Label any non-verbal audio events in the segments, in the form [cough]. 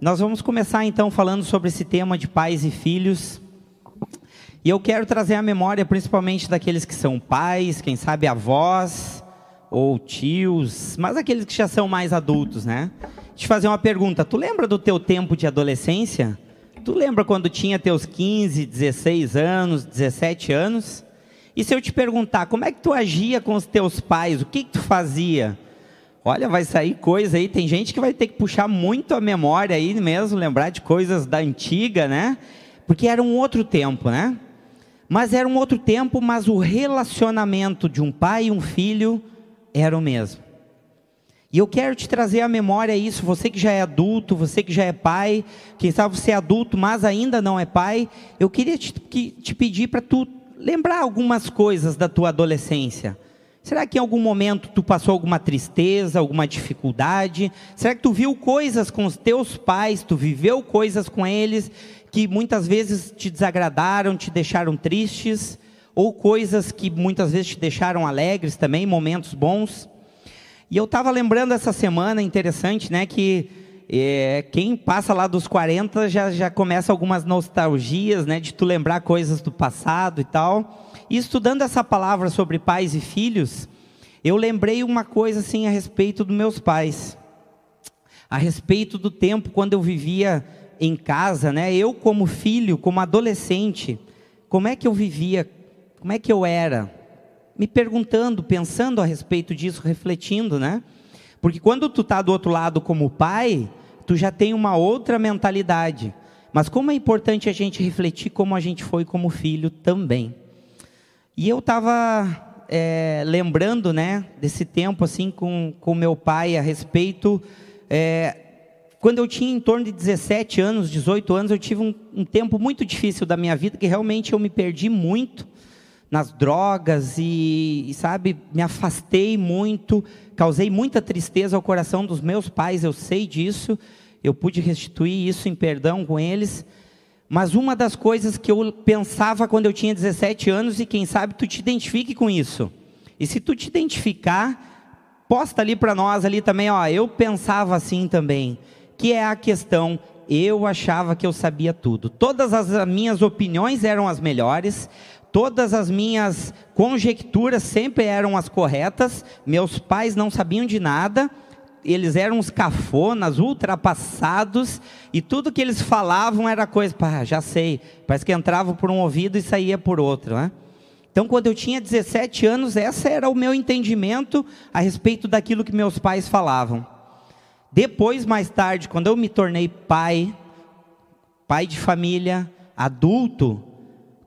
Nós vamos começar então falando sobre esse tema de pais e filhos. E eu quero trazer a memória principalmente daqueles que são pais, quem sabe avós ou tios, mas aqueles que já são mais adultos, né? Te fazer uma pergunta: tu lembra do teu tempo de adolescência? Tu lembra quando tinha teus 15, 16 anos, 17 anos? E se eu te perguntar, como é que tu agia com os teus pais? O que, que tu fazia? Olha, vai sair coisa aí. Tem gente que vai ter que puxar muito a memória aí mesmo, lembrar de coisas da antiga, né? Porque era um outro tempo, né? Mas era um outro tempo, mas o relacionamento de um pai e um filho era o mesmo. E eu quero te trazer à memória isso, você que já é adulto, você que já é pai, quem sabe você é adulto, mas ainda não é pai, eu queria te, te pedir para tu lembrar algumas coisas da tua adolescência. Será que em algum momento tu passou alguma tristeza, alguma dificuldade? Será que tu viu coisas com os teus pais, tu viveu coisas com eles que muitas vezes te desagradaram, te deixaram tristes, ou coisas que muitas vezes te deixaram alegres também, momentos bons? E eu estava lembrando essa semana, interessante, né, que é, quem passa lá dos 40 já, já começa algumas nostalgias, né, de tu lembrar coisas do passado e tal. E estudando essa palavra sobre pais e filhos, eu lembrei uma coisa assim a respeito dos meus pais. A respeito do tempo quando eu vivia em casa, né? Eu como filho, como adolescente, como é que eu vivia? Como é que eu era? me perguntando, pensando a respeito disso, refletindo, né? Porque quando tu está do outro lado como pai, tu já tem uma outra mentalidade. Mas como é importante a gente refletir como a gente foi como filho também. E eu estava é, lembrando, né, desse tempo assim com com meu pai a respeito. É, quando eu tinha em torno de 17 anos, 18 anos, eu tive um, um tempo muito difícil da minha vida que realmente eu me perdi muito nas drogas e, e, sabe, me afastei muito, causei muita tristeza ao coração dos meus pais, eu sei disso, eu pude restituir isso em perdão com eles. Mas uma das coisas que eu pensava quando eu tinha 17 anos, e quem sabe tu te identifique com isso. E se tu te identificar, posta ali para nós ali também, ó, eu pensava assim também, que é a questão eu achava que eu sabia tudo. Todas as minhas opiniões eram as melhores, todas as minhas conjecturas sempre eram as corretas, meus pais não sabiam de nada, eles eram os cafonas, ultrapassados, e tudo que eles falavam era coisa, pá, já sei, parece que entrava por um ouvido e saía por outro, né? Então, quando eu tinha 17 anos, esse era o meu entendimento a respeito daquilo que meus pais falavam. Depois, mais tarde, quando eu me tornei pai, pai de família, adulto,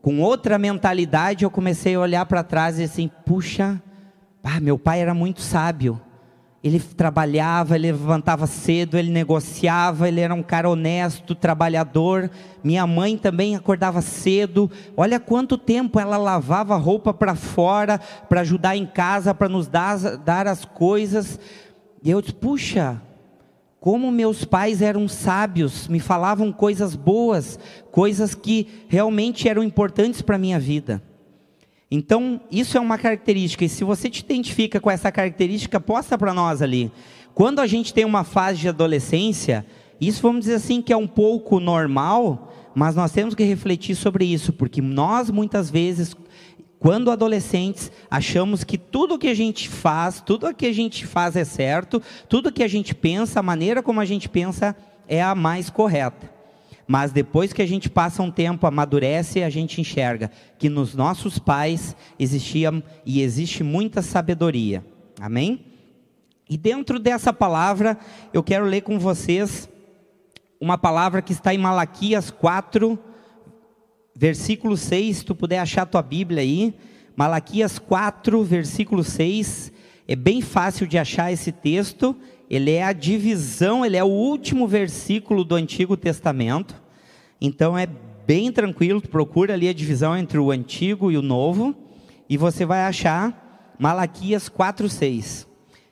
com outra mentalidade, eu comecei a olhar para trás e assim, puxa, ah, meu pai era muito sábio. Ele trabalhava, ele levantava cedo, ele negociava, ele era um cara honesto, trabalhador. Minha mãe também acordava cedo. Olha quanto tempo ela lavava roupa para fora, para ajudar em casa, para nos dar, dar as coisas. E eu disse, puxa, como meus pais eram sábios, me falavam coisas boas, coisas que realmente eram importantes para a minha vida. Então, isso é uma característica, e se você te identifica com essa característica, posta para nós ali. Quando a gente tem uma fase de adolescência, isso vamos dizer assim que é um pouco normal, mas nós temos que refletir sobre isso, porque nós muitas vezes quando adolescentes, achamos que tudo que a gente faz, tudo que a gente faz é certo, tudo que a gente pensa, a maneira como a gente pensa é a mais correta. Mas depois que a gente passa um tempo, amadurece, a gente enxerga que nos nossos pais existia e existe muita sabedoria. Amém? E dentro dessa palavra, eu quero ler com vocês uma palavra que está em Malaquias 4, versículo 6, se tu puder achar tua Bíblia aí, Malaquias 4, versículo 6, é bem fácil de achar esse texto, ele é a divisão, ele é o último versículo do Antigo Testamento, então é bem tranquilo, tu procura ali a divisão entre o Antigo e o Novo, e você vai achar Malaquias 4, 6.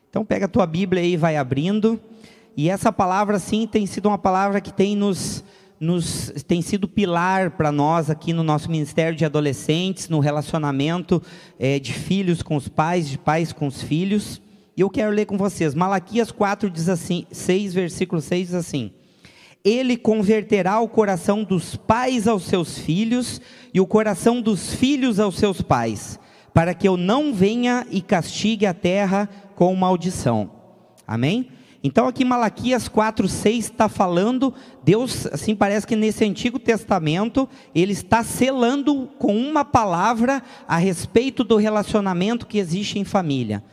Então pega a tua Bíblia e vai abrindo, e essa palavra sim tem sido uma palavra que tem nos nos, tem sido pilar para nós aqui no nosso Ministério de Adolescentes, no relacionamento é, de filhos com os pais, de pais com os filhos. E eu quero ler com vocês. Malaquias 4 diz assim, 6, versículo 6 diz assim: ele converterá o coração dos pais aos seus filhos e o coração dos filhos aos seus pais, para que eu não venha e castigue a terra com maldição. Amém? Então aqui Malaquias 4, 6 está falando, Deus, assim parece que nesse Antigo Testamento, Ele está selando com uma palavra a respeito do relacionamento que existe em família,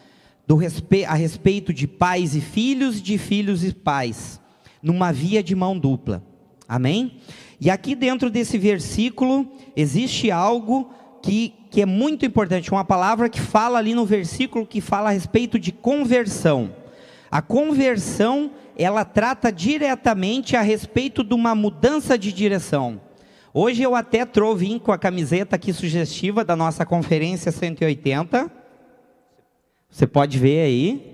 do respe a respeito de pais e filhos, de filhos e pais, numa via de mão dupla. Amém? E aqui dentro desse versículo existe algo que, que é muito importante, uma palavra que fala ali no versículo que fala a respeito de conversão. A conversão, ela trata diretamente a respeito de uma mudança de direção. Hoje eu até vim com a camiseta aqui sugestiva da nossa conferência 180. Você pode ver aí.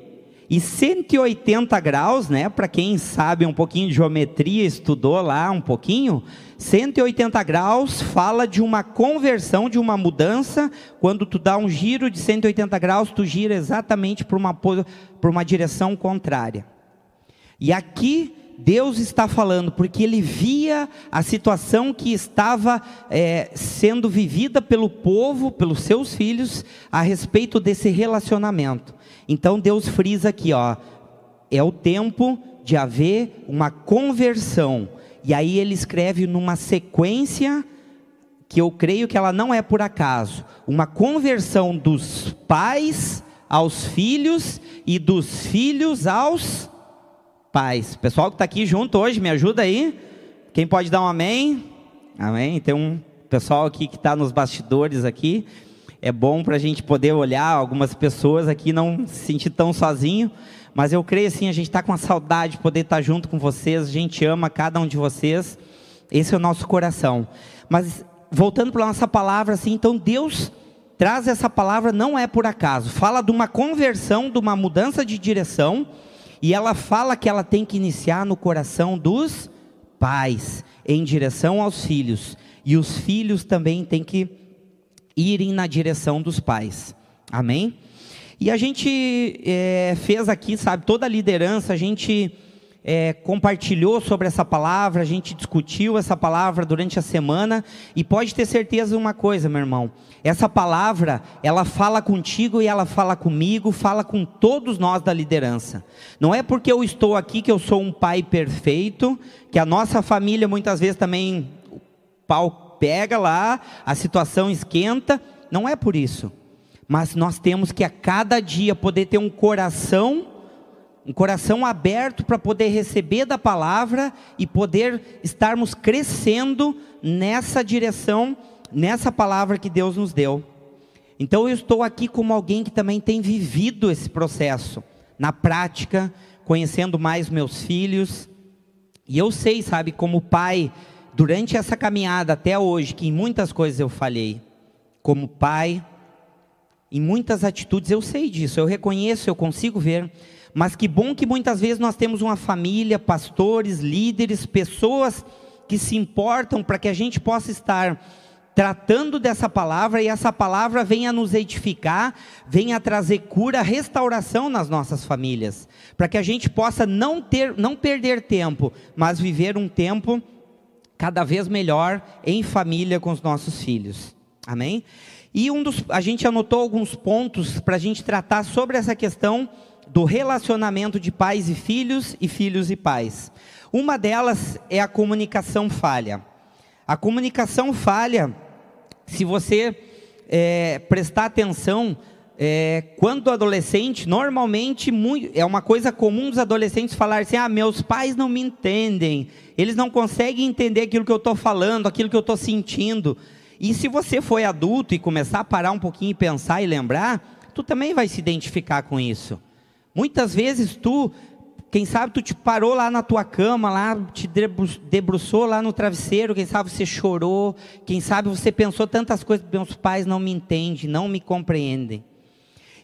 E 180 graus, né, para quem sabe um pouquinho de geometria, estudou lá um pouquinho, 180 graus fala de uma conversão, de uma mudança. Quando tu dá um giro de 180 graus, tu gira exatamente para uma, uma direção contrária. E aqui Deus está falando, porque ele via a situação que estava é, sendo vivida pelo povo, pelos seus filhos, a respeito desse relacionamento. Então Deus frisa aqui, ó, é o tempo de haver uma conversão e aí ele escreve numa sequência que eu creio que ela não é por acaso, uma conversão dos pais aos filhos e dos filhos aos pais. Pessoal que está aqui junto hoje, me ajuda aí? Quem pode dar um amém? Amém? Tem um pessoal aqui que está nos bastidores aqui. É bom para a gente poder olhar algumas pessoas aqui, não se sentir tão sozinho. Mas eu creio assim, a gente está com a saudade de poder estar tá junto com vocês, a gente ama cada um de vocês, esse é o nosso coração. Mas voltando para nossa palavra, assim, então Deus traz essa palavra não é por acaso, fala de uma conversão, de uma mudança de direção, e ela fala que ela tem que iniciar no coração dos pais, em direção aos filhos, e os filhos também têm que irem na direção dos pais. Amém? E a gente é, fez aqui, sabe, toda a liderança, a gente é, compartilhou sobre essa palavra, a gente discutiu essa palavra durante a semana, e pode ter certeza de uma coisa, meu irmão, essa palavra, ela fala contigo e ela fala comigo, fala com todos nós da liderança. Não é porque eu estou aqui que eu sou um pai perfeito, que a nossa família muitas vezes também o pau pega lá, a situação esquenta, não é por isso mas nós temos que a cada dia poder ter um coração, um coração aberto para poder receber da palavra e poder estarmos crescendo nessa direção, nessa palavra que Deus nos deu. Então eu estou aqui como alguém que também tem vivido esse processo na prática, conhecendo mais meus filhos. E eu sei, sabe, como pai, durante essa caminhada até hoje, que em muitas coisas eu falhei, como pai, em muitas atitudes eu sei disso, eu reconheço, eu consigo ver. Mas que bom que muitas vezes nós temos uma família, pastores, líderes, pessoas que se importam para que a gente possa estar tratando dessa palavra e essa palavra venha nos edificar, venha trazer cura, restauração nas nossas famílias, para que a gente possa não ter, não perder tempo, mas viver um tempo cada vez melhor em família com os nossos filhos. Amém? E um dos, a gente anotou alguns pontos para a gente tratar sobre essa questão do relacionamento de pais e filhos e filhos e pais. Uma delas é a comunicação falha. A comunicação falha, se você é, prestar atenção, é, quando adolescente, normalmente muito, é uma coisa comum dos adolescentes falar assim: ah, meus pais não me entendem, eles não conseguem entender aquilo que eu estou falando, aquilo que eu estou sentindo. E se você foi adulto e começar a parar um pouquinho e pensar e lembrar, tu também vai se identificar com isso. Muitas vezes tu, quem sabe tu te parou lá na tua cama, lá te debruçou lá no travesseiro, quem sabe você chorou, quem sabe você pensou tantas coisas, meus pais não me entendem, não me compreendem.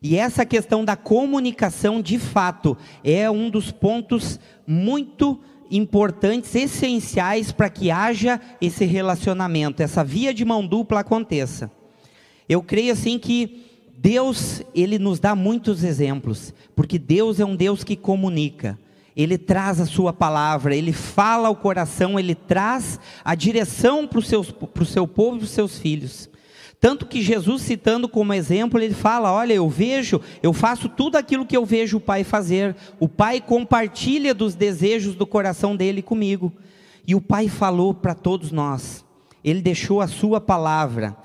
E essa questão da comunicação, de fato, é um dos pontos muito importantes, essenciais para que haja esse relacionamento, essa via de mão dupla aconteça. Eu creio assim que Deus, ele nos dá muitos exemplos, porque Deus é um Deus que comunica. Ele traz a sua palavra, ele fala ao coração, ele traz a direção para o seu povo e para os seus filhos. Tanto que Jesus, citando como exemplo, ele fala: Olha, eu vejo, eu faço tudo aquilo que eu vejo o Pai fazer. O Pai compartilha dos desejos do coração dele comigo. E o Pai falou para todos nós, ele deixou a sua palavra,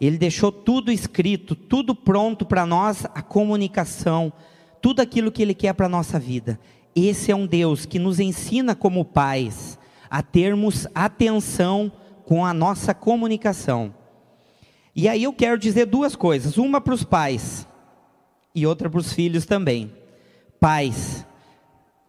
ele deixou tudo escrito, tudo pronto para nós, a comunicação, tudo aquilo que ele quer para a nossa vida. Esse é um Deus que nos ensina como pais a termos atenção com a nossa comunicação. E aí eu quero dizer duas coisas: uma para os pais e outra para os filhos também. Pais,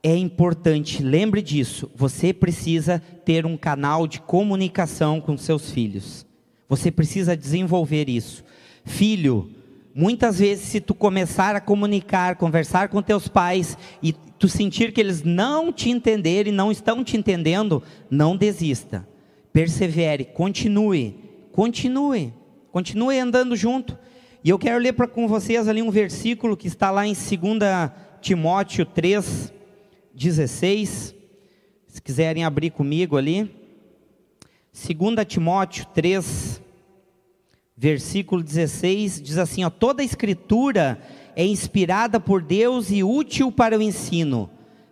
é importante, lembre disso, você precisa ter um canal de comunicação com seus filhos. Você precisa desenvolver isso. Filho, muitas vezes se tu começar a comunicar, conversar com teus pais e tu sentir que eles não te entenderem, não estão te entendendo, não desista. Persevere, continue, continue. Continue andando junto. E eu quero ler pra, com vocês ali um versículo que está lá em 2 Timóteo 3, 16. Se quiserem abrir comigo ali. 2 Timóteo 3, versículo 16, diz assim: ó, toda a escritura é inspirada por Deus e útil para o ensino,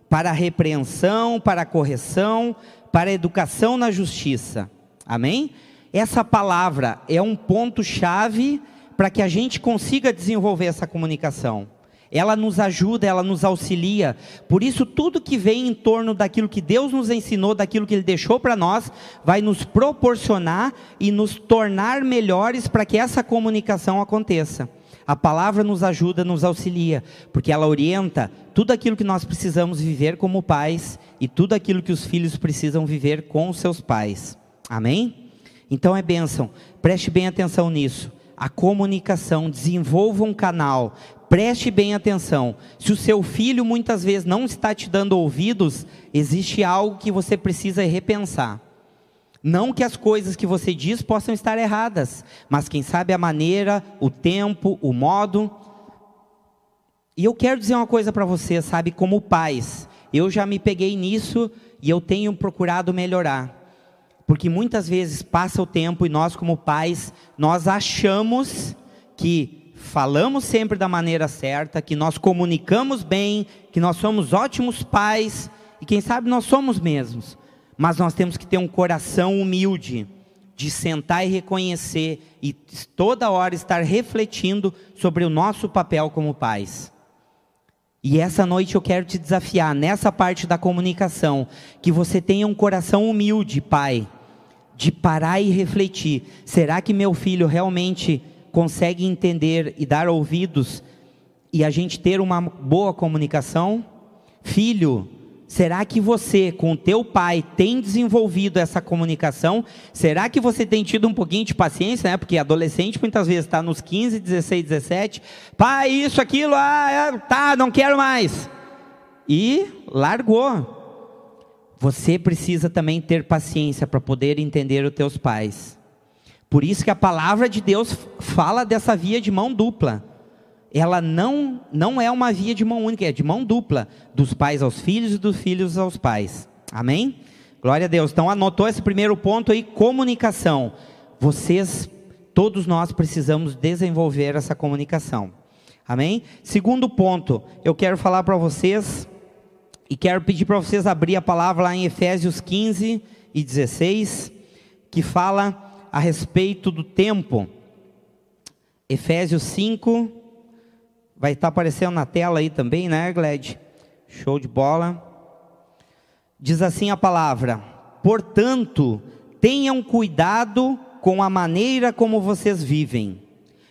para a repreensão, para a correção, para a educação na justiça. Amém? essa palavra é um ponto-chave para que a gente consiga desenvolver essa comunicação. Ela nos ajuda, ela nos auxilia. Por isso, tudo que vem em torno daquilo que Deus nos ensinou, daquilo que Ele deixou para nós, vai nos proporcionar e nos tornar melhores para que essa comunicação aconteça. A palavra nos ajuda, nos auxilia, porque ela orienta tudo aquilo que nós precisamos viver como pais e tudo aquilo que os filhos precisam viver com os seus pais. Amém? Então é bênção, preste bem atenção nisso. A comunicação, desenvolva um canal, preste bem atenção. Se o seu filho muitas vezes não está te dando ouvidos, existe algo que você precisa repensar. Não que as coisas que você diz possam estar erradas, mas quem sabe a maneira, o tempo, o modo. E eu quero dizer uma coisa para você, sabe, como pais, eu já me peguei nisso e eu tenho procurado melhorar. Porque muitas vezes passa o tempo e nós, como pais, nós achamos que falamos sempre da maneira certa, que nós comunicamos bem, que nós somos ótimos pais, e quem sabe nós somos mesmos. Mas nós temos que ter um coração humilde, de sentar e reconhecer, e toda hora estar refletindo sobre o nosso papel como pais. E essa noite eu quero te desafiar, nessa parte da comunicação, que você tenha um coração humilde, pai de parar e refletir: será que meu filho realmente consegue entender e dar ouvidos e a gente ter uma boa comunicação? Filho, será que você com o teu pai tem desenvolvido essa comunicação? Será que você tem tido um pouquinho de paciência, né? Porque adolescente muitas vezes está nos 15, 16, 17, pai, isso, aquilo, ah, é, tá, não quero mais. E largou. Você precisa também ter paciência para poder entender os teus pais. Por isso que a palavra de Deus fala dessa via de mão dupla. Ela não, não é uma via de mão única, é de mão dupla, dos pais aos filhos e dos filhos aos pais. Amém? Glória a Deus. Então anotou esse primeiro ponto aí, comunicação. Vocês, todos nós precisamos desenvolver essa comunicação. Amém? Segundo ponto, eu quero falar para vocês e quero pedir para vocês abrir a palavra lá em Efésios 15 e 16, que fala a respeito do tempo. Efésios 5, vai estar aparecendo na tela aí também, né, Gled? Show de bola. Diz assim a palavra: Portanto, tenham cuidado com a maneira como vocês vivem.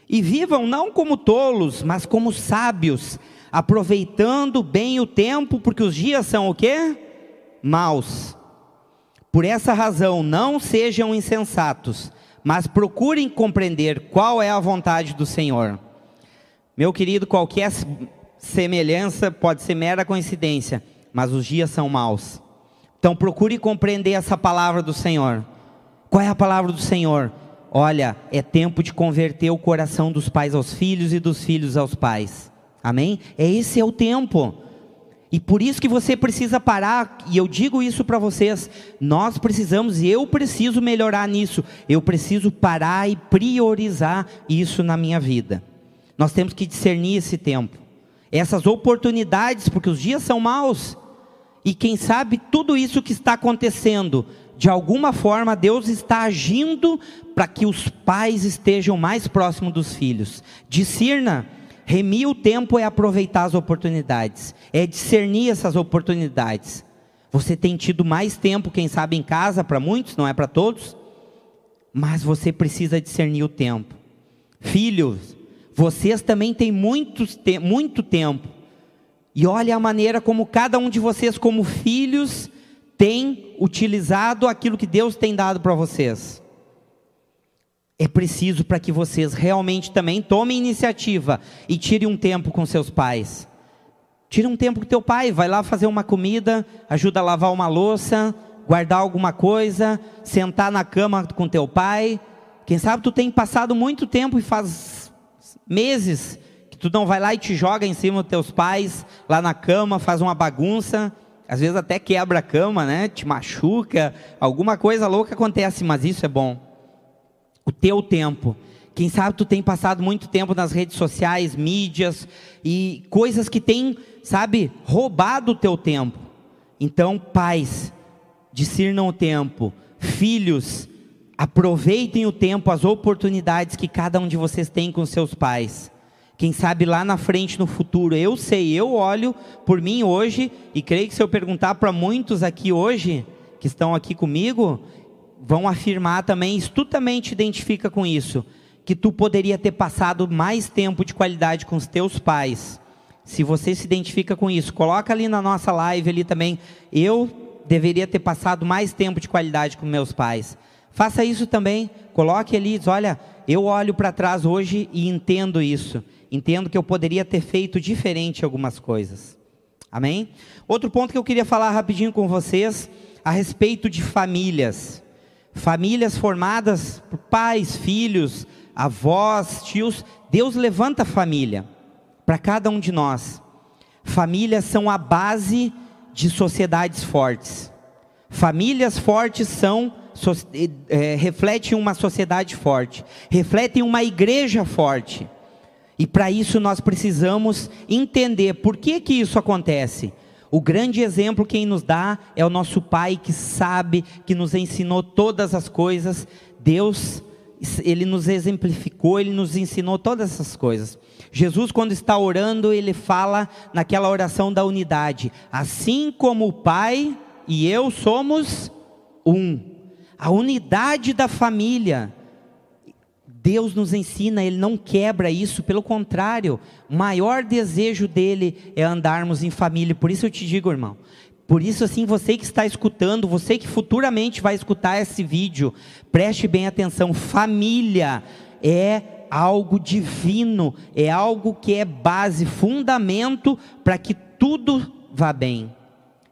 E vivam não como tolos, mas como sábios, aproveitando bem o tempo, porque os dias são o quê? Maus. Por essa razão, não sejam insensatos, mas procurem compreender qual é a vontade do Senhor. Meu querido, qualquer semelhança pode ser mera coincidência, mas os dias são maus. Então procure compreender essa palavra do Senhor. Qual é a palavra do Senhor? Olha, é tempo de converter o coração dos pais aos filhos e dos filhos aos pais. Amém? É esse é o tempo. E por isso que você precisa parar, e eu digo isso para vocês, nós precisamos, e eu preciso melhorar nisso, eu preciso parar e priorizar isso na minha vida. Nós temos que discernir esse tempo, essas oportunidades, porque os dias são maus, e quem sabe tudo isso que está acontecendo, de alguma forma Deus está agindo para que os pais estejam mais próximos dos filhos. Discirna Remir o tempo é aproveitar as oportunidades, é discernir essas oportunidades. Você tem tido mais tempo, quem sabe, em casa, para muitos, não é para todos, mas você precisa discernir o tempo. Filhos, vocês também têm muitos, muito tempo, e olha a maneira como cada um de vocês, como filhos, tem utilizado aquilo que Deus tem dado para vocês é preciso para que vocês realmente também tomem iniciativa e tirem um tempo com seus pais. Tire um tempo com teu pai, vai lá fazer uma comida, ajuda a lavar uma louça, guardar alguma coisa, sentar na cama com teu pai. Quem sabe tu tem passado muito tempo e faz meses que tu não vai lá e te joga em cima dos teus pais, lá na cama, faz uma bagunça, às vezes até quebra a cama, né? Te machuca, alguma coisa louca acontece, mas isso é bom o teu tempo. Quem sabe tu tem passado muito tempo nas redes sociais, mídias e coisas que têm, sabe, roubado o teu tempo. Então, pais, discernam o tempo. Filhos, aproveitem o tempo, as oportunidades que cada um de vocês tem com seus pais. Quem sabe lá na frente, no futuro, eu sei, eu olho por mim hoje, e creio que se eu perguntar para muitos aqui hoje, que estão aqui comigo, vão afirmar também, isso tu também te identifica com isso, que tu poderia ter passado mais tempo de qualidade com os teus pais. Se você se identifica com isso, coloca ali na nossa live ali também, eu deveria ter passado mais tempo de qualidade com meus pais. Faça isso também, coloque ali, diz, olha, eu olho para trás hoje e entendo isso. Entendo que eu poderia ter feito diferente algumas coisas. Amém? Outro ponto que eu queria falar rapidinho com vocês a respeito de famílias. Famílias formadas por pais, filhos, avós, tios. Deus levanta família para cada um de nós. Famílias são a base de sociedades fortes. Famílias fortes são é, refletem uma sociedade forte, refletem uma igreja forte. E para isso nós precisamos entender por que que isso acontece. O grande exemplo quem nos dá é o nosso Pai que sabe, que nos ensinou todas as coisas. Deus, ele nos exemplificou, ele nos ensinou todas essas coisas. Jesus, quando está orando, ele fala naquela oração da unidade: assim como o Pai e eu somos um. A unidade da família. Deus nos ensina, Ele não quebra isso, pelo contrário, o maior desejo dele é andarmos em família. Por isso eu te digo, irmão, por isso, assim, você que está escutando, você que futuramente vai escutar esse vídeo, preste bem atenção: família é algo divino, é algo que é base, fundamento para que tudo vá bem.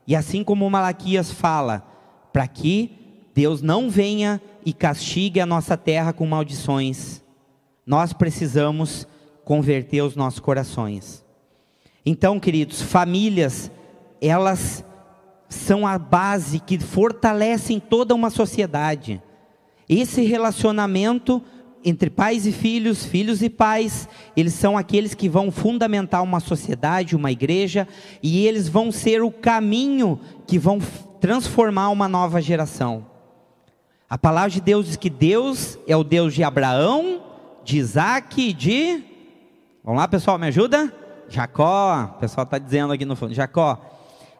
E assim como Malaquias fala, para que Deus não venha e castigue a nossa terra com maldições, nós precisamos converter os nossos corações. Então, queridos, famílias, elas são a base que fortalecem toda uma sociedade. Esse relacionamento entre pais e filhos, filhos e pais, eles são aqueles que vão fundamentar uma sociedade, uma igreja, e eles vão ser o caminho que vão transformar uma nova geração. A palavra de Deus diz que Deus é o Deus de Abraão, de Isaac e de. Vamos lá, pessoal, me ajuda? Jacó. O pessoal está dizendo aqui no fundo. Jacó.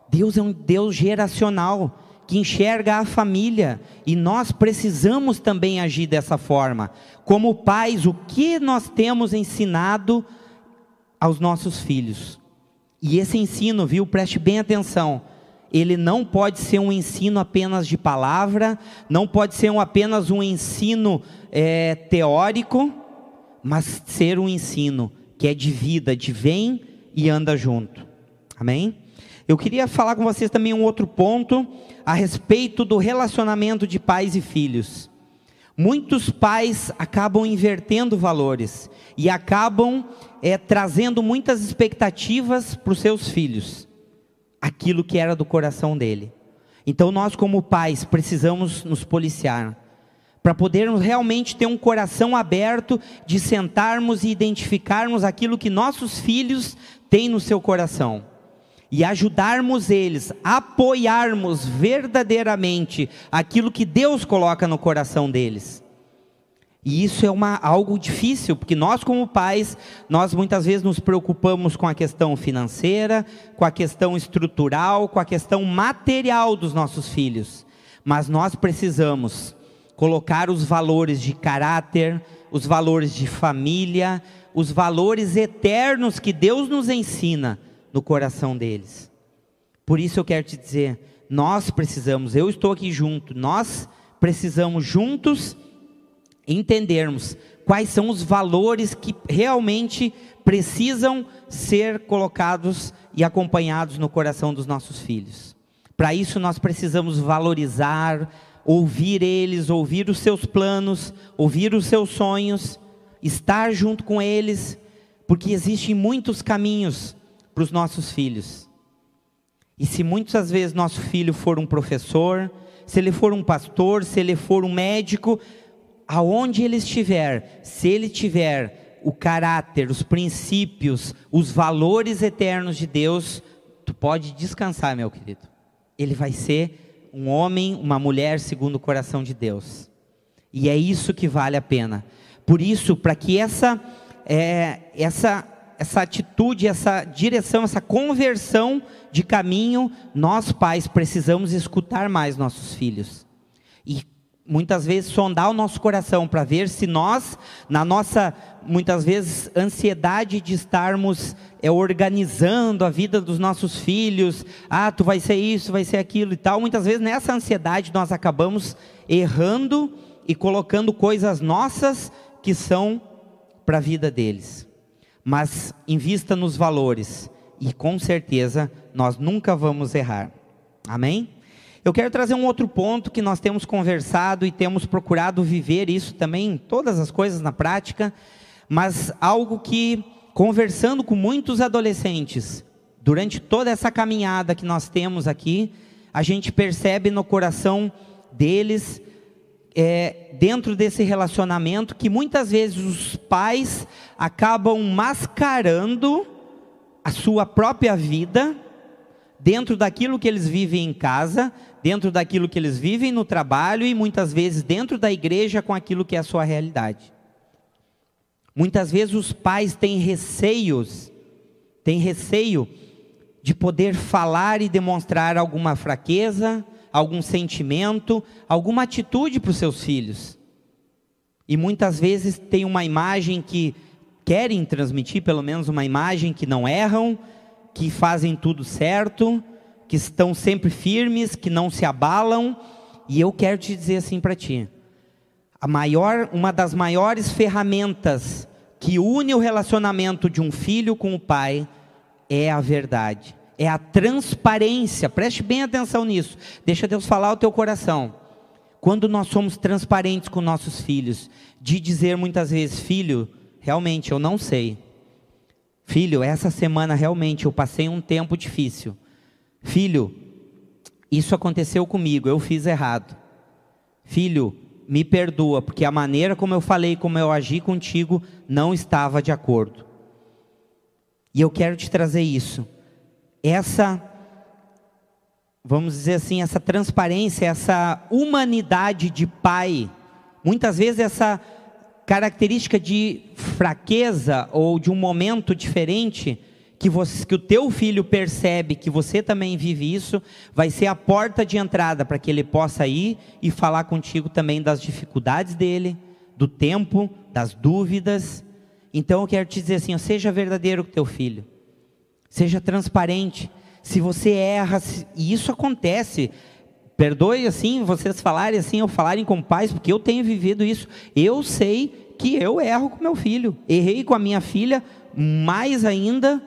Deus é um Deus geracional que enxerga a família e nós precisamos também agir dessa forma. Como pais, o que nós temos ensinado aos nossos filhos? E esse ensino, viu? Preste bem atenção ele não pode ser um ensino apenas de palavra, não pode ser um, apenas um ensino é, teórico, mas ser um ensino que é de vida, de vem e anda junto. Amém? Eu queria falar com vocês também um outro ponto a respeito do relacionamento de pais e filhos. Muitos pais acabam invertendo valores e acabam é, trazendo muitas expectativas para os seus filhos. Aquilo que era do coração dele. Então nós como pais precisamos nos policiar para podermos realmente ter um coração aberto de sentarmos e identificarmos aquilo que nossos filhos têm no seu coração e ajudarmos eles, apoiarmos verdadeiramente aquilo que Deus coloca no coração deles. E isso é uma, algo difícil, porque nós, como pais, nós muitas vezes nos preocupamos com a questão financeira, com a questão estrutural, com a questão material dos nossos filhos. Mas nós precisamos colocar os valores de caráter, os valores de família, os valores eternos que Deus nos ensina no coração deles. Por isso eu quero te dizer, nós precisamos, eu estou aqui junto, nós precisamos juntos entendermos quais são os valores que realmente precisam ser colocados e acompanhados no coração dos nossos filhos. Para isso, nós precisamos valorizar, ouvir eles, ouvir os seus planos, ouvir os seus sonhos, estar junto com eles, porque existem muitos caminhos para os nossos filhos. E se muitas vezes nosso filho for um professor, se ele for um pastor, se ele for um médico, aonde ele estiver, se ele tiver o caráter, os princípios, os valores eternos de Deus, tu pode descansar, meu querido. Ele vai ser um homem, uma mulher segundo o coração de Deus. E é isso que vale a pena. Por isso, para que essa é, essa essa atitude, essa direção, essa conversão de caminho, nós pais precisamos escutar mais nossos filhos. Muitas vezes sondar o nosso coração para ver se nós, na nossa muitas vezes ansiedade de estarmos é, organizando a vida dos nossos filhos, ah, tu vai ser isso, vai ser aquilo e tal, muitas vezes nessa ansiedade nós acabamos errando e colocando coisas nossas que são para a vida deles. Mas invista nos valores e com certeza nós nunca vamos errar. Amém? Eu quero trazer um outro ponto que nós temos conversado e temos procurado viver isso também, todas as coisas na prática, mas algo que, conversando com muitos adolescentes, durante toda essa caminhada que nós temos aqui, a gente percebe no coração deles, é, dentro desse relacionamento, que muitas vezes os pais acabam mascarando a sua própria vida dentro daquilo que eles vivem em casa, dentro daquilo que eles vivem no trabalho e muitas vezes dentro da igreja com aquilo que é a sua realidade. Muitas vezes os pais têm receios, têm receio de poder falar e demonstrar alguma fraqueza, algum sentimento, alguma atitude para os seus filhos. E muitas vezes tem uma imagem que querem transmitir, pelo menos uma imagem que não erram, que fazem tudo certo, que estão sempre firmes, que não se abalam, e eu quero te dizer assim para ti: a maior, uma das maiores ferramentas que une o relacionamento de um filho com o pai é a verdade, é a transparência. Preste bem atenção nisso. Deixa Deus falar o teu coração. Quando nós somos transparentes com nossos filhos, de dizer muitas vezes, filho, realmente eu não sei. Filho, essa semana realmente eu passei um tempo difícil. Filho, isso aconteceu comigo, eu fiz errado. Filho, me perdoa, porque a maneira como eu falei, como eu agi contigo, não estava de acordo. E eu quero te trazer isso. Essa, vamos dizer assim, essa transparência, essa humanidade de pai. Muitas vezes essa característica de fraqueza ou de um momento diferente que, você, que o teu filho percebe que você também vive isso, vai ser a porta de entrada para que ele possa ir e falar contigo também das dificuldades dele, do tempo, das dúvidas. Então eu quero te dizer assim: seja verdadeiro com teu filho, seja transparente. Se você erra, e isso acontece, perdoe assim, vocês falarem assim, ou falarem com pais, porque eu tenho vivido isso. Eu sei que eu erro com meu filho, errei com a minha filha, mais ainda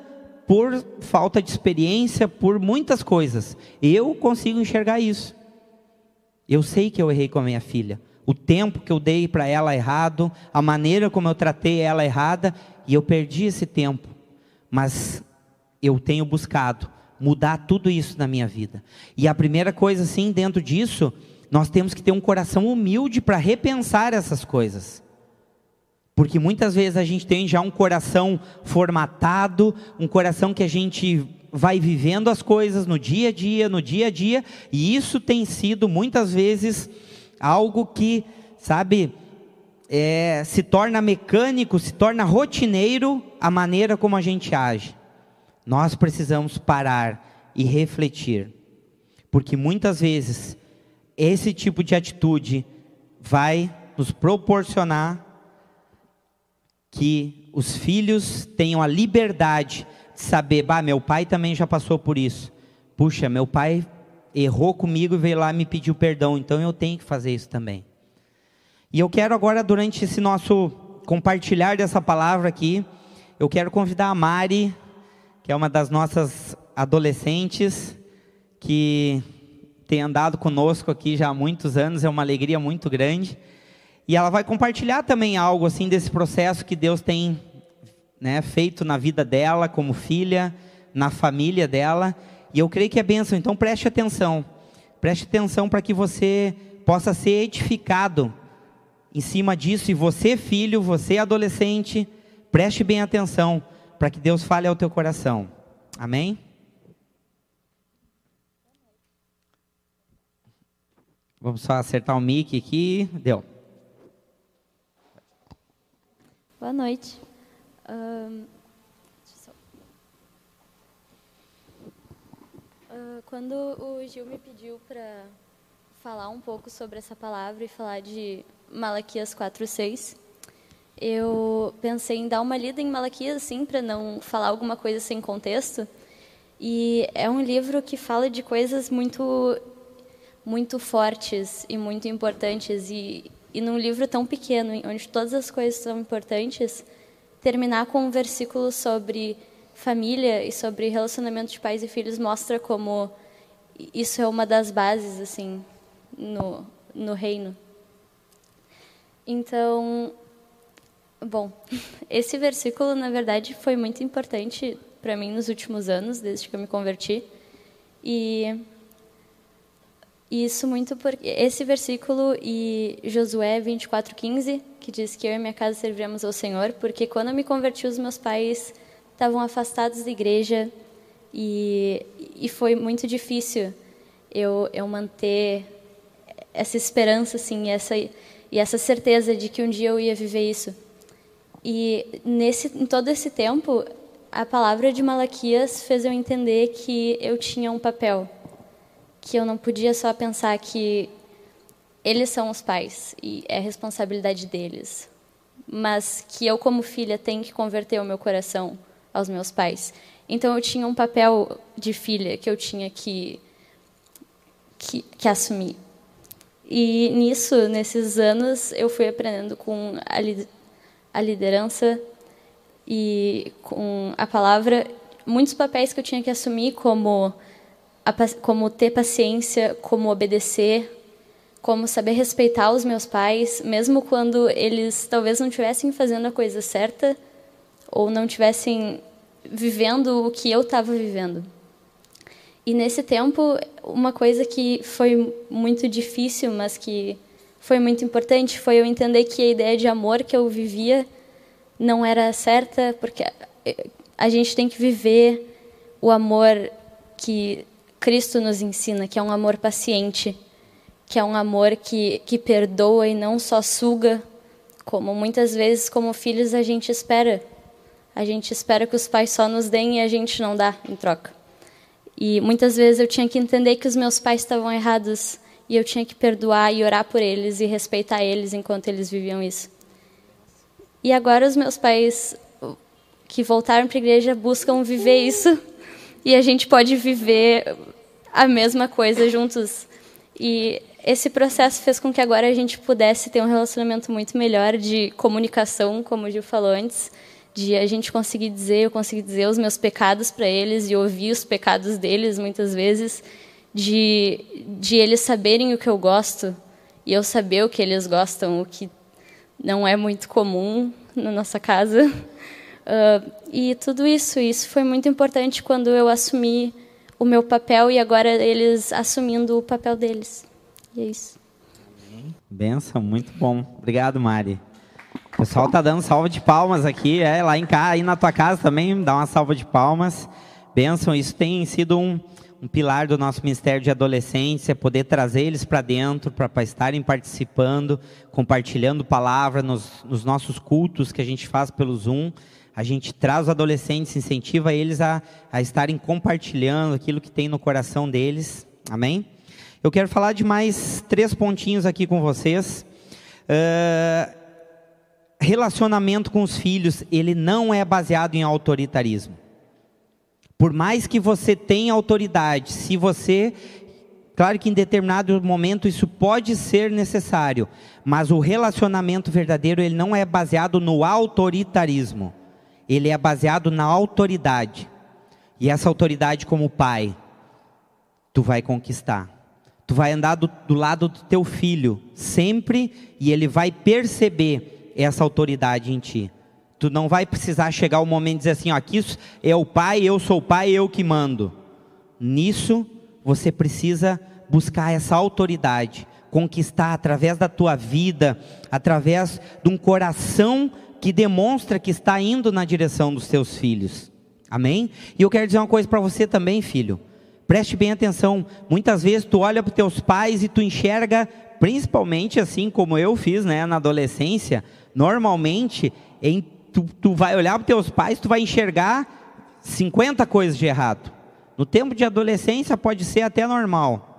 por falta de experiência, por muitas coisas. Eu consigo enxergar isso. Eu sei que eu errei com a minha filha. O tempo que eu dei para ela errado, a maneira como eu tratei ela errada, e eu perdi esse tempo. Mas eu tenho buscado mudar tudo isso na minha vida. E a primeira coisa, assim, dentro disso, nós temos que ter um coração humilde para repensar essas coisas. Porque muitas vezes a gente tem já um coração formatado, um coração que a gente vai vivendo as coisas no dia a dia, no dia a dia, e isso tem sido muitas vezes algo que, sabe, é, se torna mecânico, se torna rotineiro a maneira como a gente age. Nós precisamos parar e refletir, porque muitas vezes esse tipo de atitude vai nos proporcionar que os filhos tenham a liberdade de saber, bah, meu pai também já passou por isso. Puxa, meu pai errou comigo e veio lá me pediu perdão, então eu tenho que fazer isso também. E eu quero agora, durante esse nosso compartilhar dessa palavra aqui, eu quero convidar a Mari, que é uma das nossas adolescentes, que tem andado conosco aqui já há muitos anos, é uma alegria muito grande. E ela vai compartilhar também algo assim desse processo que Deus tem né, feito na vida dela, como filha, na família dela. E eu creio que é bênção, então preste atenção. Preste atenção para que você possa ser edificado em cima disso, e você, filho, você, adolescente, preste bem atenção para que Deus fale ao teu coração. Amém? Vamos só acertar o mic aqui. Deu. Boa noite. Uh, quando o Gil me pediu para falar um pouco sobre essa palavra e falar de Malaquias 4:6. Eu pensei em dar uma lida em Malaquias assim para não falar alguma coisa sem contexto. E é um livro que fala de coisas muito muito fortes e muito importantes e e num livro tão pequeno, onde todas as coisas são importantes, terminar com um versículo sobre família e sobre relacionamento de pais e filhos mostra como isso é uma das bases assim no no reino. Então, bom, [laughs] esse versículo, na verdade, foi muito importante para mim nos últimos anos, desde que eu me converti. E isso muito porque esse versículo e Josué 24:15, que diz que eu e minha casa serviremos ao Senhor, porque quando eu me converti, os meus pais estavam afastados da igreja e, e foi muito difícil eu, eu manter essa esperança assim, essa e essa certeza de que um dia eu ia viver isso. E nesse, em todo esse tempo, a palavra de Malaquias fez eu entender que eu tinha um papel, que eu não podia só pensar que eles são os pais e é responsabilidade deles, mas que eu como filha tenho que converter o meu coração aos meus pais. Então eu tinha um papel de filha que eu tinha que que, que assumir. E nisso, nesses anos, eu fui aprendendo com a, li a liderança e com a palavra muitos papéis que eu tinha que assumir, como como ter paciência, como obedecer, como saber respeitar os meus pais, mesmo quando eles talvez não estivessem fazendo a coisa certa ou não estivessem vivendo o que eu estava vivendo. E nesse tempo, uma coisa que foi muito difícil, mas que foi muito importante, foi eu entender que a ideia de amor que eu vivia não era certa, porque a gente tem que viver o amor que Cristo nos ensina, que é um amor paciente, que é um amor que, que perdoa e não só suga, como muitas vezes, como filhos, a gente espera. A gente espera que os pais só nos deem e a gente não dá em troca. E muitas vezes eu tinha que entender que os meus pais estavam errados e eu tinha que perdoar e orar por eles e respeitar eles enquanto eles viviam isso. E agora os meus pais que voltaram para a igreja buscam viver isso e a gente pode viver a mesma coisa juntos. E esse processo fez com que agora a gente pudesse ter um relacionamento muito melhor de comunicação, como o Gil falou antes, de a gente conseguir dizer, eu conseguir dizer os meus pecados para eles e ouvir os pecados deles muitas vezes, de, de eles saberem o que eu gosto e eu saber o que eles gostam, o que não é muito comum na nossa casa. Uh, e tudo isso, isso foi muito importante quando eu assumi o meu papel e agora eles assumindo o papel deles. E é isso. Benção, muito bom. Obrigado, Mari. O pessoal tá dando salva de palmas aqui, é, lá em casa, aí na tua casa também, dá uma salva de palmas. Benção, isso tem sido um, um pilar do nosso Ministério de Adolescência, poder trazer eles para dentro, para estarem participando, compartilhando palavra nos, nos, nossos cultos que a gente faz pelo Zoom. A gente traz os adolescentes, incentiva eles a, a estarem compartilhando aquilo que tem no coração deles. Amém? Eu quero falar de mais três pontinhos aqui com vocês. Uh, relacionamento com os filhos, ele não é baseado em autoritarismo. Por mais que você tenha autoridade, se você. Claro que em determinado momento isso pode ser necessário, mas o relacionamento verdadeiro ele não é baseado no autoritarismo, ele é baseado na autoridade. E essa autoridade, como pai, tu vai conquistar. Tu vai andar do, do lado do teu filho sempre e ele vai perceber essa autoridade em ti. Tu não vai precisar chegar o momento de dizer assim, ó, aqui é o pai, eu sou o pai, eu que mando. Nisso, você precisa buscar essa autoridade, conquistar através da tua vida, através de um coração que demonstra que está indo na direção dos teus filhos. Amém? E eu quero dizer uma coisa para você também, filho. Preste bem atenção. Muitas vezes tu olha para teus pais e tu enxerga, principalmente assim como eu fiz, né, na adolescência, normalmente em tu, tu vai olhar para teus pais, tu vai enxergar 50 coisas de errado. No tempo de adolescência pode ser até normal.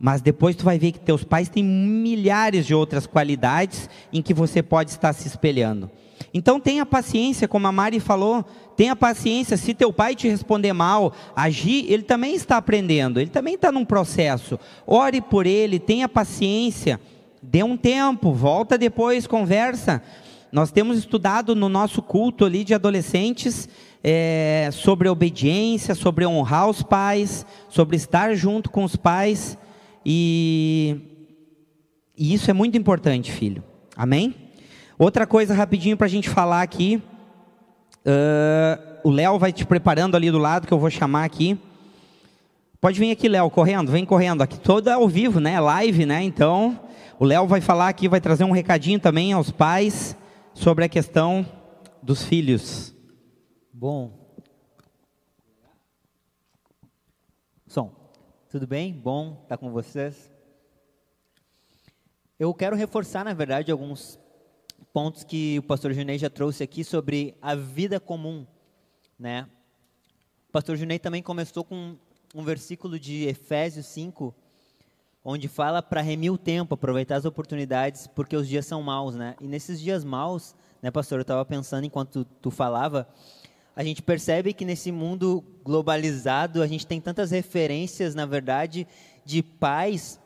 Mas depois tu vai ver que teus pais têm milhares de outras qualidades em que você pode estar se espelhando. Então tenha paciência, como a Mari falou, tenha paciência. Se teu pai te responder mal, agir, ele também está aprendendo, ele também está num processo. Ore por ele, tenha paciência, dê um tempo, volta depois, conversa. Nós temos estudado no nosso culto ali de adolescentes é, sobre obediência, sobre honrar os pais, sobre estar junto com os pais. E, e isso é muito importante, filho. Amém? Outra coisa rapidinho para a gente falar aqui. Uh, o Léo vai te preparando ali do lado, que eu vou chamar aqui. Pode vir aqui, Léo, correndo, vem correndo. Aqui todo ao vivo, né? Live, né? Então, o Léo vai falar aqui, vai trazer um recadinho também aos pais sobre a questão dos filhos. Bom. Tudo bem? Bom estar com vocês. Eu quero reforçar, na verdade, alguns pontos que o pastor Junei já trouxe aqui sobre a vida comum, né? O pastor Junei também começou com um versículo de Efésios 5, onde fala para remir o tempo, aproveitar as oportunidades, porque os dias são maus, né? E nesses dias maus, né, pastor, eu estava pensando enquanto tu, tu falava, a gente percebe que nesse mundo globalizado, a gente tem tantas referências, na verdade, de pais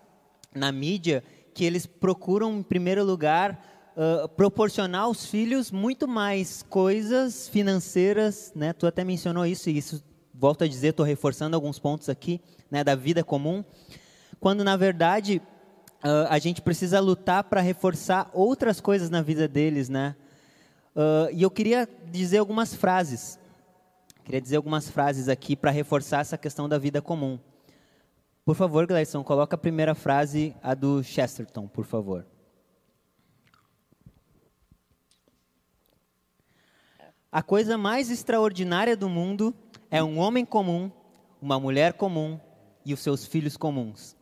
na mídia, que eles procuram, em primeiro lugar, Uh, proporcionar aos filhos muito mais coisas financeiras, né? Tu até mencionou isso e isso volto a dizer, estou reforçando alguns pontos aqui, né, da vida comum quando na verdade uh, a gente precisa lutar para reforçar outras coisas na vida deles, né? Uh, e eu queria dizer algumas frases, queria dizer algumas frases aqui para reforçar essa questão da vida comum. Por favor, Gleison, coloca a primeira frase, a do Chesterton, por favor. A coisa mais extraordinária do mundo é um homem comum, uma mulher comum e os seus filhos comuns.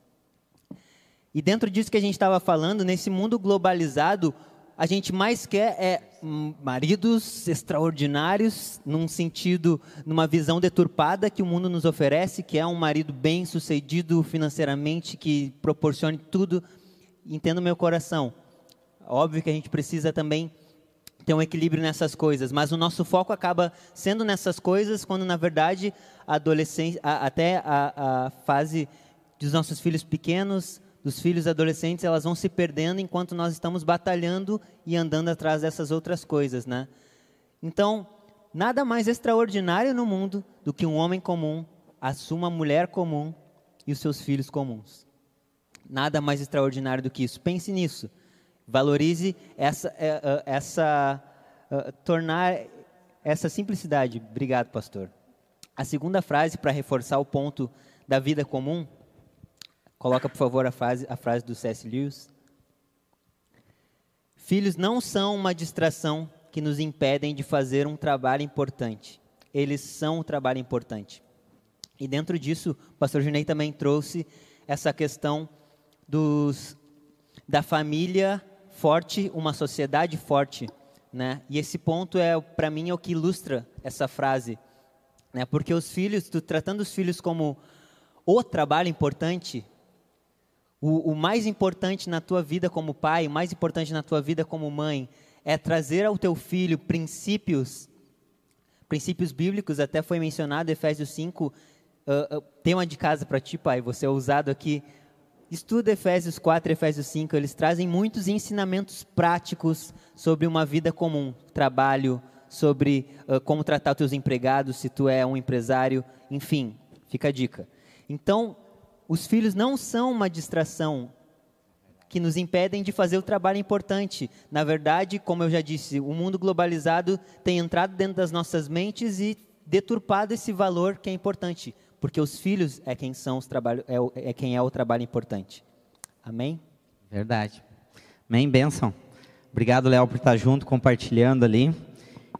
E dentro disso que a gente estava falando, nesse mundo globalizado, a gente mais quer é maridos extraordinários, num sentido, numa visão deturpada que o mundo nos oferece, que é um marido bem sucedido financeiramente, que proporcione tudo. Entendo meu coração. Óbvio que a gente precisa também ter um equilíbrio nessas coisas, mas o nosso foco acaba sendo nessas coisas, quando na verdade a adolescência, a, até a, a fase dos nossos filhos pequenos, dos filhos adolescentes, elas vão se perdendo enquanto nós estamos batalhando e andando atrás dessas outras coisas, né? Então, nada mais extraordinário no mundo do que um homem comum assuma uma mulher comum e os seus filhos comuns. Nada mais extraordinário do que isso. Pense nisso. Valorize essa, é, é, essa uh, tornar essa simplicidade. Obrigado, pastor. A segunda frase, para reforçar o ponto da vida comum, coloca, por favor, a frase, a frase do C.S. Lewis. Filhos não são uma distração que nos impedem de fazer um trabalho importante. Eles são um trabalho importante. E dentro disso, o pastor Junei também trouxe essa questão dos, da família forte, uma sociedade forte. Né? E esse ponto, é para mim, é o que ilustra essa frase. Né? Porque os filhos, tu tratando os filhos como o trabalho importante, o, o, mais importante na tua vida como pai, o mais importante na tua vida como mãe, é trazer ao teu filho princípios, princípios bíblicos, até foi mencionado Efésios 5, uh, uh, tema de casa para ti, pai, você é usado aqui. Estuda Efésios 4 e Efésios 5, eles trazem muitos ensinamentos práticos sobre uma vida comum, trabalho, sobre uh, como tratar os teus empregados, se tu é um empresário, enfim, fica a dica. Então, os filhos não são uma distração que nos impedem de fazer o trabalho importante. Na verdade, como eu já disse, o mundo globalizado tem entrado dentro das nossas mentes e deturpado esse valor que é importante, porque os filhos é quem são os trabalhos é, é quem é o trabalho importante. Amém? Verdade. Amém, benção. Obrigado, Léo, por estar junto, compartilhando ali.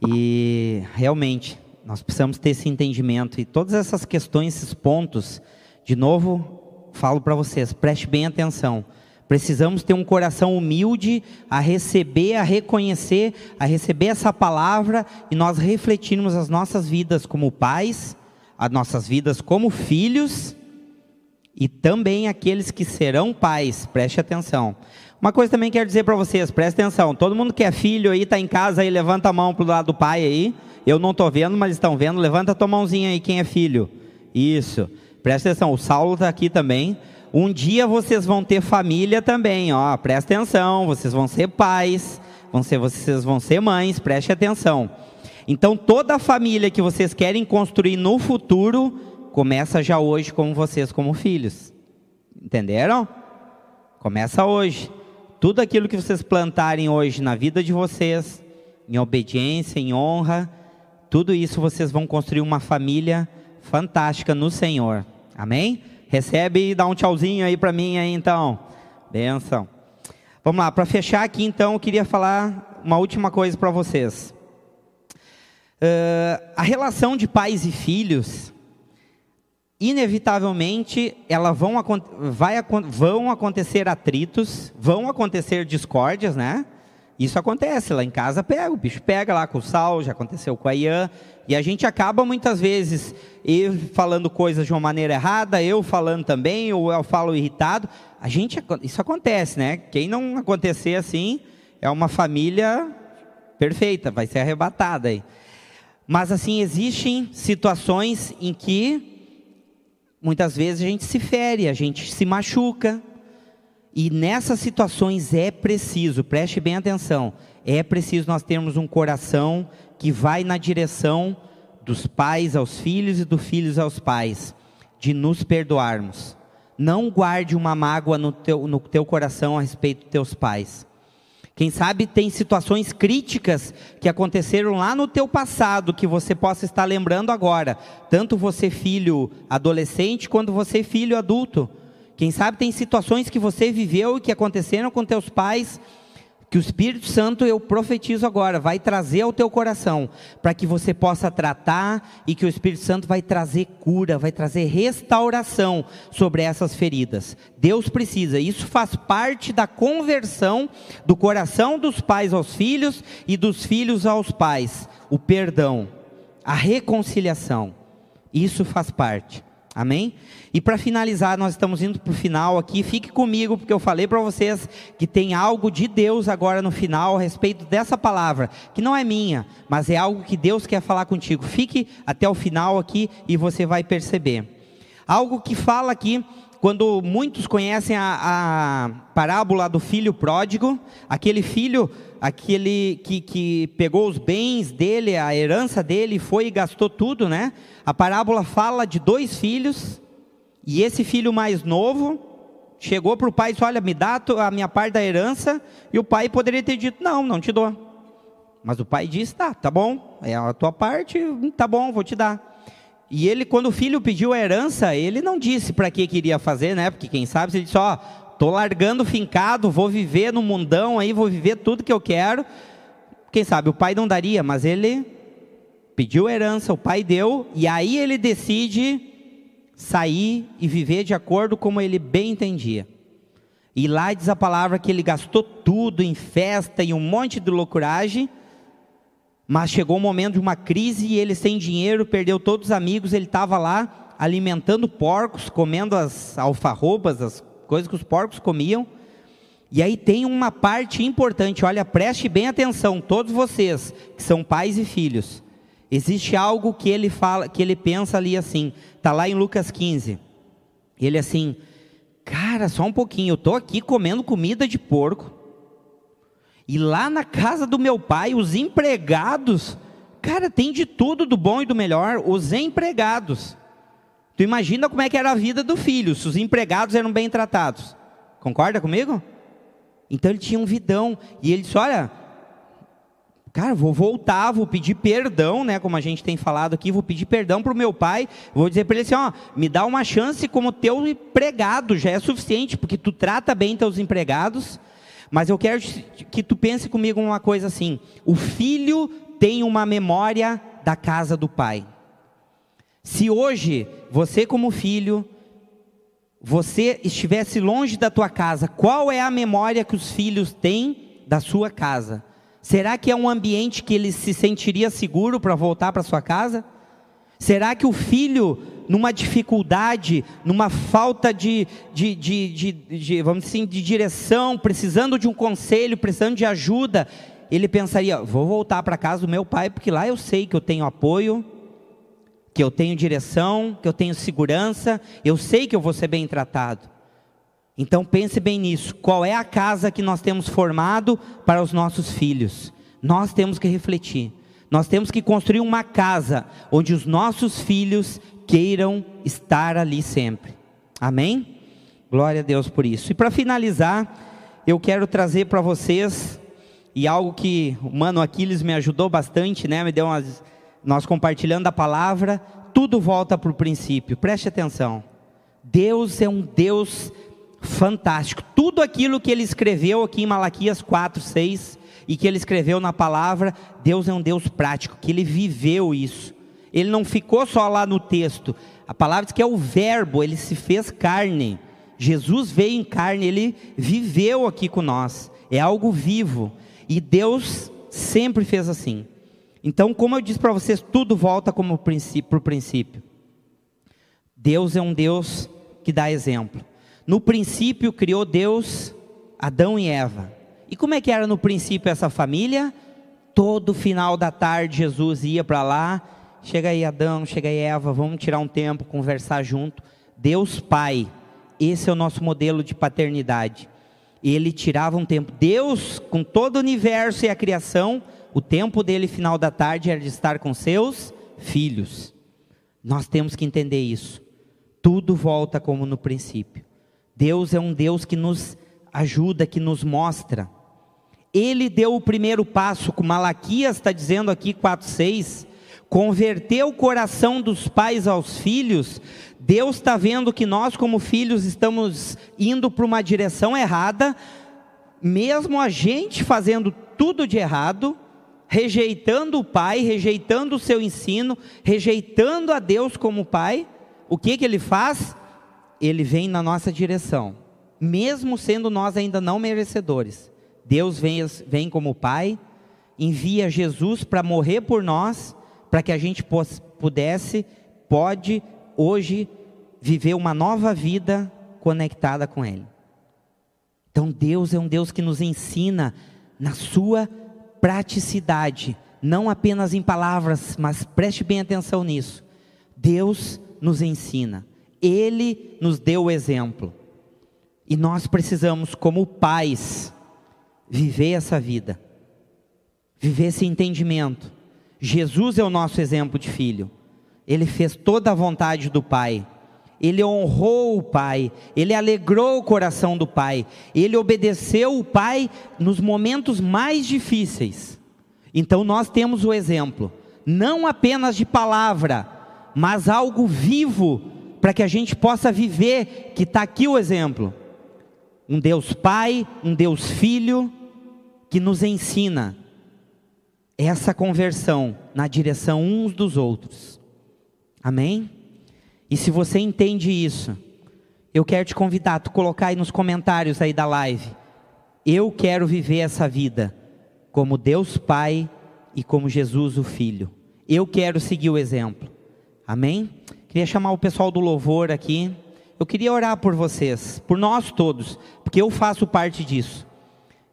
E realmente, nós precisamos ter esse entendimento e todas essas questões, esses pontos, de novo, falo para vocês, preste bem atenção. Precisamos ter um coração humilde a receber, a reconhecer, a receber essa palavra e nós refletirmos as nossas vidas como pais, as nossas vidas como filhos e também aqueles que serão pais. Preste atenção. Uma coisa também quero dizer para vocês, preste atenção. Todo mundo que é filho aí, está em casa aí, levanta a mão para o lado do pai aí. Eu não estou vendo, mas estão vendo. Levanta a tua mãozinha aí, quem é filho. Isso. Presta atenção, o Saulo está aqui também. Um dia vocês vão ter família também, ó. Presta atenção, vocês vão ser pais, vão ser, vocês vão ser mães, preste atenção. Então toda a família que vocês querem construir no futuro começa já hoje com vocês como filhos. Entenderam? Começa hoje. Tudo aquilo que vocês plantarem hoje na vida de vocês, em obediência, em honra, tudo isso vocês vão construir uma família fantástica no Senhor. Amém? Recebe e dá um tchauzinho aí para mim aí então. Benção. Vamos lá, para fechar aqui então, eu queria falar uma última coisa para vocês. Uh, a relação de pais e filhos, inevitavelmente, ela vão, vai, vão acontecer atritos, vão acontecer discórdias, né? Isso acontece lá em casa, pega, o bicho pega lá com o Sal, já aconteceu com a Ian, e a gente acaba muitas vezes falando coisas de uma maneira errada, eu falando também, ou eu falo irritado. A gente, isso acontece, né? Quem não acontecer assim é uma família perfeita, vai ser arrebatada aí. Mas assim existem situações em que muitas vezes a gente se fere, a gente se machuca. E nessas situações é preciso, preste bem atenção, é preciso nós termos um coração que vai na direção dos pais aos filhos e dos filhos aos pais, de nos perdoarmos. Não guarde uma mágoa no teu, no teu coração a respeito dos teus pais. Quem sabe tem situações críticas que aconteceram lá no teu passado que você possa estar lembrando agora, tanto você filho adolescente quanto você filho adulto. Quem sabe tem situações que você viveu e que aconteceram com teus pais que o Espírito Santo, eu profetizo agora, vai trazer ao teu coração, para que você possa tratar e que o Espírito Santo vai trazer cura, vai trazer restauração sobre essas feridas. Deus precisa, isso faz parte da conversão do coração dos pais aos filhos e dos filhos aos pais. O perdão, a reconciliação, isso faz parte. Amém? E para finalizar, nós estamos indo para o final aqui. Fique comigo, porque eu falei para vocês que tem algo de Deus agora no final a respeito dessa palavra, que não é minha, mas é algo que Deus quer falar contigo. Fique até o final aqui e você vai perceber. Algo que fala aqui, quando muitos conhecem a, a parábola do filho pródigo, aquele filho aquele que, que pegou os bens dele, a herança dele, foi e gastou tudo, né? A parábola fala de dois filhos, e esse filho mais novo chegou para o pai e disse: Olha, me dá a minha parte da herança, e o pai poderia ter dito: Não, não te dou. Mas o pai disse: Tá, tá bom, é a tua parte, tá bom, vou te dar. E ele, quando o filho pediu a herança, ele não disse para que queria fazer, né? Porque quem sabe, ele disse: Ó, tô largando fincado, vou viver no mundão aí, vou viver tudo que eu quero. Quem sabe o pai não daria, mas ele pediu herança, o pai deu, e aí ele decide sair e viver de acordo como ele bem entendia. E lá diz a palavra que ele gastou tudo em festa e um monte de loucuragem, mas chegou o um momento de uma crise e ele sem dinheiro, perdeu todos os amigos, ele estava lá alimentando porcos, comendo as alfarrobas, as coisas que os porcos comiam. E aí tem uma parte importante, olha, preste bem atenção, todos vocês que são pais e filhos. Existe algo que ele fala, que ele pensa ali assim, tá lá em Lucas 15. Ele assim: "Cara, só um pouquinho, eu tô aqui comendo comida de porco. E lá na casa do meu pai, os empregados, cara, tem de tudo do bom e do melhor, os empregados. Tu imagina como é que era a vida do filho, se os empregados eram bem tratados. Concorda comigo? Então ele tinha um vidão e ele disse: "Olha, Cara, vou voltar, vou pedir perdão, né? Como a gente tem falado aqui, vou pedir perdão para o meu pai. Vou dizer para ele assim: ó, me dá uma chance como teu empregado, já é suficiente, porque tu trata bem teus empregados. Mas eu quero que tu pense comigo uma coisa assim: o filho tem uma memória da casa do pai. Se hoje você, como filho, você estivesse longe da tua casa, qual é a memória que os filhos têm da sua casa? Será que é um ambiente que ele se sentiria seguro para voltar para sua casa? Será que o filho, numa dificuldade, numa falta de, de, de, de, de vamos dizer assim, de direção, precisando de um conselho, precisando de ajuda, ele pensaria: vou voltar para casa do meu pai, porque lá eu sei que eu tenho apoio, que eu tenho direção, que eu tenho segurança, eu sei que eu vou ser bem tratado. Então pense bem nisso. Qual é a casa que nós temos formado para os nossos filhos? Nós temos que refletir. Nós temos que construir uma casa onde os nossos filhos queiram estar ali sempre. Amém? Glória a Deus por isso. E para finalizar, eu quero trazer para vocês e algo que o mano Aquiles me ajudou bastante, né? Me deu umas nós compartilhando a palavra, tudo volta para o princípio. Preste atenção. Deus é um Deus fantástico. Tudo aquilo que ele escreveu aqui em Malaquias 4, 6 e que ele escreveu na palavra, Deus é um Deus prático, que ele viveu isso. Ele não ficou só lá no texto. A palavra diz que é o verbo, ele se fez carne. Jesus veio em carne, ele viveu aqui com nós. É algo vivo. E Deus sempre fez assim. Então, como eu disse para vocês, tudo volta como para o princípio. Deus é um Deus que dá exemplo. No princípio criou Deus Adão e Eva. E como é que era no princípio essa família? Todo final da tarde Jesus ia para lá, chega aí Adão, chega aí Eva, vamos tirar um tempo, conversar junto. Deus Pai, esse é o nosso modelo de paternidade. Ele tirava um tempo. Deus, com todo o universo e a criação, o tempo dele final da tarde era de estar com seus filhos. Nós temos que entender isso. Tudo volta como no princípio. Deus é um Deus que nos ajuda, que nos mostra. Ele deu o primeiro passo, como Malaquias está dizendo aqui 4,6, converteu o coração dos pais aos filhos. Deus está vendo que nós, como filhos, estamos indo para uma direção errada, mesmo a gente fazendo tudo de errado, rejeitando o pai, rejeitando o seu ensino, rejeitando a Deus como pai, o que, que ele faz? ele vem na nossa direção, mesmo sendo nós ainda não merecedores. Deus vem, vem como Pai, envia Jesus para morrer por nós, para que a gente pudesse, pode hoje viver uma nova vida conectada com Ele. Então Deus é um Deus que nos ensina na sua praticidade, não apenas em palavras, mas preste bem atenção nisso. Deus nos ensina. Ele nos deu o exemplo. E nós precisamos, como pais, viver essa vida, viver esse entendimento. Jesus é o nosso exemplo de filho. Ele fez toda a vontade do Pai. Ele honrou o Pai, ele alegrou o coração do Pai, ele obedeceu o Pai nos momentos mais difíceis. Então nós temos o exemplo, não apenas de palavra, mas algo vivo para que a gente possa viver, que está aqui o exemplo. Um Deus Pai, um Deus Filho, que nos ensina essa conversão na direção uns dos outros. Amém? E se você entende isso, eu quero te convidar, tu colocar aí nos comentários aí da live. Eu quero viver essa vida como Deus Pai e como Jesus o Filho. Eu quero seguir o exemplo. Amém? Queria chamar o pessoal do louvor aqui. Eu queria orar por vocês, por nós todos, porque eu faço parte disso.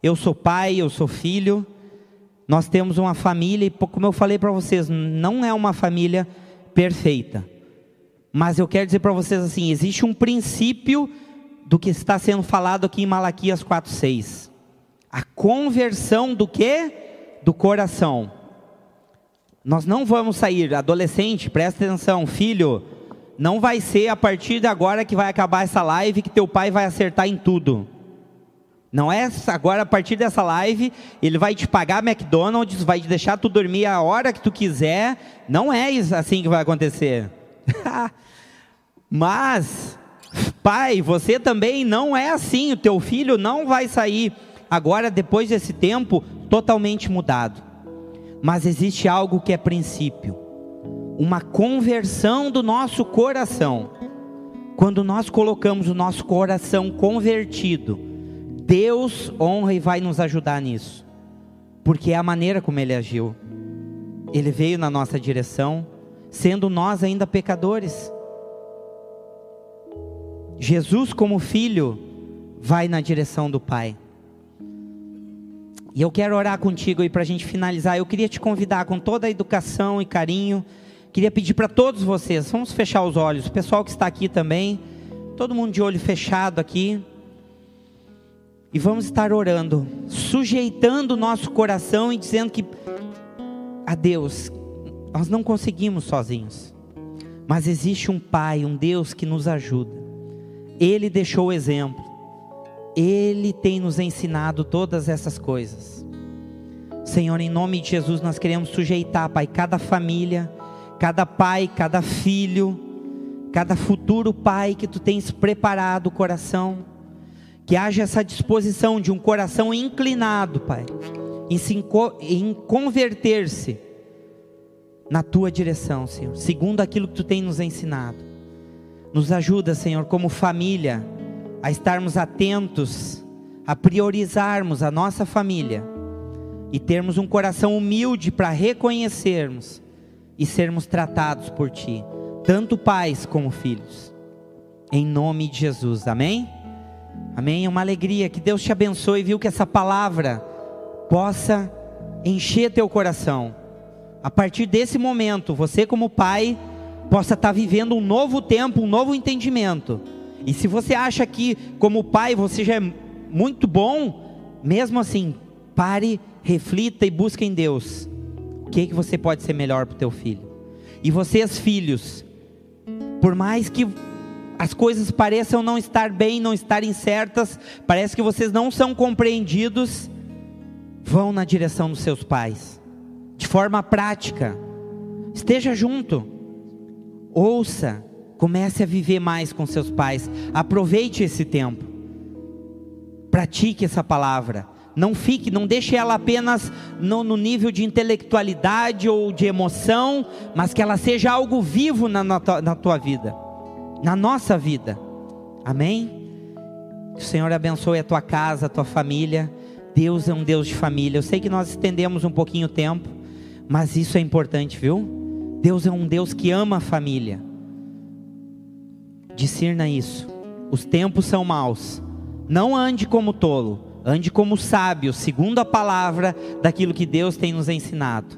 Eu sou pai, eu sou filho. Nós temos uma família e como eu falei para vocês, não é uma família perfeita. Mas eu quero dizer para vocês assim, existe um princípio do que está sendo falado aqui em Malaquias 4:6. A conversão do que? Do coração. Nós não vamos sair, adolescente, presta atenção, filho, não vai ser a partir de agora que vai acabar essa live que teu pai vai acertar em tudo. Não é agora a partir dessa live, ele vai te pagar McDonald's, vai te deixar tu dormir a hora que tu quiser. Não é assim que vai acontecer. [laughs] Mas, pai, você também não é assim. O teu filho não vai sair agora, depois desse tempo, totalmente mudado. Mas existe algo que é princípio, uma conversão do nosso coração. Quando nós colocamos o nosso coração convertido, Deus honra e vai nos ajudar nisso, porque é a maneira como Ele agiu. Ele veio na nossa direção, sendo nós ainda pecadores. Jesus, como filho, vai na direção do Pai. E eu quero orar contigo aí para a gente finalizar. Eu queria te convidar com toda a educação e carinho. Queria pedir para todos vocês, vamos fechar os olhos. O pessoal que está aqui também, todo mundo de olho fechado aqui. E vamos estar orando, sujeitando o nosso coração e dizendo que a Deus, nós não conseguimos sozinhos. Mas existe um Pai, um Deus que nos ajuda. Ele deixou o exemplo. Ele tem nos ensinado todas essas coisas. Senhor, em nome de Jesus, nós queremos sujeitar, Pai, cada família, cada pai, cada filho, cada futuro pai que tu tens preparado o coração. Que haja essa disposição de um coração inclinado, Pai, em, em converter-se na tua direção, Senhor, segundo aquilo que tu tens nos ensinado. Nos ajuda, Senhor, como família a estarmos atentos, a priorizarmos a nossa família e termos um coração humilde para reconhecermos e sermos tratados por Ti, tanto pais como filhos. Em nome de Jesus, amém? Amém? É uma alegria, que Deus te abençoe, viu? Que essa palavra possa encher teu coração. A partir desse momento, você, como pai, possa estar vivendo um novo tempo, um novo entendimento e se você acha que, como pai, você já é muito bom, mesmo assim, pare, reflita e busque em Deus. O que, é que você pode ser melhor para o teu filho? E vocês, filhos, por mais que as coisas pareçam não estar bem, não estarem certas, parece que vocês não são compreendidos, vão na direção dos seus pais, de forma prática. Esteja junto, ouça, Comece a viver mais com seus pais. Aproveite esse tempo. Pratique essa palavra. Não fique, não deixe ela apenas no, no nível de intelectualidade ou de emoção, mas que ela seja algo vivo na, na, na tua vida, na nossa vida. Amém? Que o Senhor abençoe a tua casa, a tua família. Deus é um Deus de família. Eu sei que nós estendemos um pouquinho o tempo, mas isso é importante, viu? Deus é um Deus que ama a família. Discirna isso. Os tempos são maus. Não ande como tolo, ande como sábio, segundo a palavra daquilo que Deus tem nos ensinado.